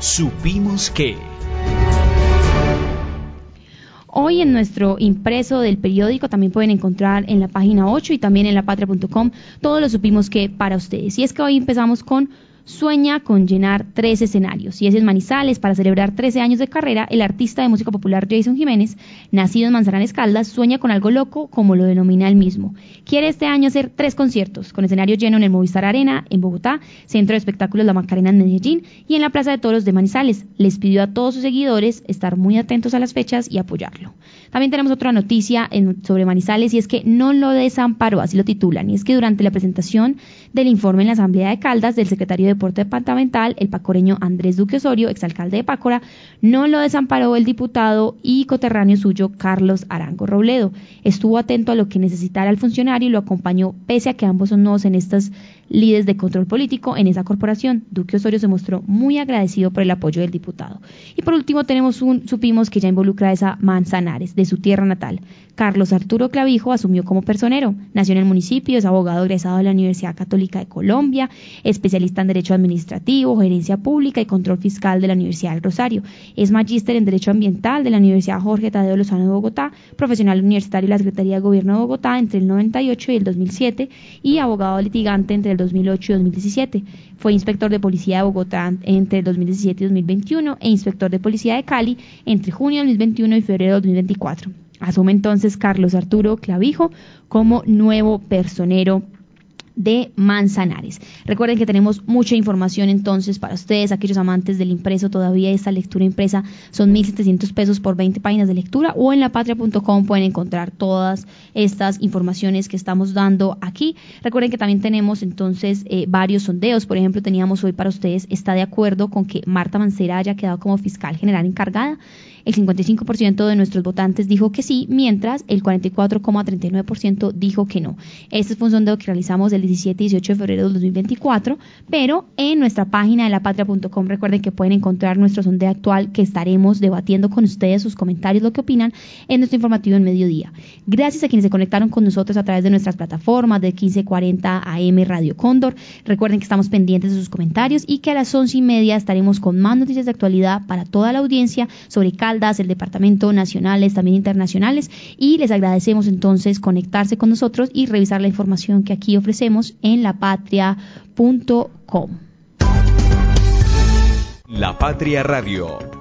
Supimos que... Hoy en nuestro impreso del periódico también pueden encontrar en la página 8 y también en lapatria.com todo lo supimos que para ustedes. Y es que hoy empezamos con sueña con llenar tres escenarios. Y es en Manizales, para celebrar 13 años de carrera, el artista de música popular Jason Jiménez, nacido en Manzanares Caldas, sueña con algo loco, como lo denomina él mismo. Quiere este año hacer tres conciertos, con escenario lleno en el Movistar Arena, en Bogotá, Centro de Espectáculos La Macarena en Medellín y en la Plaza de Toros de Manizales. Les pidió a todos sus seguidores estar muy atentos a las fechas y apoyarlo. También tenemos otra noticia sobre Manizales y es que no lo desamparó, así lo titulan, y es que durante la presentación del informe en la Asamblea de Caldas del secretario de Deporte Departamental, el pacoreño Andrés Duque Osorio, exalcalde de Pácora, no lo desamparó el diputado y coterráneo suyo Carlos Arango Robledo. Estuvo atento a lo que necesitara el funcionario y lo acompañó pese a que ambos son nuevos en estas líderes de control político en esa corporación. Duque Osorio se mostró muy agradecido por el apoyo del diputado. Y por último tenemos un, supimos que ya involucra a esa Manzanares, de su tierra natal. Carlos Arturo Clavijo asumió como personero. Nació en el municipio, es abogado egresado de la Universidad Católica de Colombia, especialista en Derecho Administrativo, Gerencia Pública y Control Fiscal de la Universidad del Rosario. Es magíster en Derecho Ambiental de la Universidad Jorge Tadeo Lozano de Bogotá, profesional universitario de la Secretaría de Gobierno de Bogotá entre el 98 y el 2007 y abogado litigante entre el 2008 y 2017. Fue inspector de policía de Bogotá entre el 2017 y 2021 e inspector de policía de Cali entre junio de 2021 y febrero de 2024. Asume entonces Carlos Arturo Clavijo como nuevo personero de Manzanares. Recuerden que tenemos mucha información entonces para ustedes, aquellos amantes del impreso, todavía esta lectura impresa son 1.700 pesos por 20 páginas de lectura o en lapatria.com pueden encontrar todas estas informaciones que estamos dando aquí. Recuerden que también tenemos entonces eh, varios sondeos, por ejemplo teníamos hoy para ustedes, está de acuerdo con que Marta Mancera haya quedado como fiscal general encargada. El 55% de nuestros votantes dijo que sí, mientras el 44,39% dijo que no. Este fue un sondeo que realizamos el 17 y 18 de febrero de 2024, pero en nuestra página de lapatria.com recuerden que pueden encontrar nuestro sondeo actual que estaremos debatiendo con ustedes sus comentarios, lo que opinan en nuestro informativo en mediodía. Gracias a quienes se conectaron con nosotros a través de nuestras plataformas de 1540 AM Radio Cóndor. Recuerden que estamos pendientes de sus comentarios y que a las once y media estaremos con más noticias de actualidad para toda la audiencia sobre Cal el Departamento nacionales, también internacionales, y les agradecemos entonces conectarse con nosotros y revisar la información que aquí ofrecemos en lapatria.com. La Patria Radio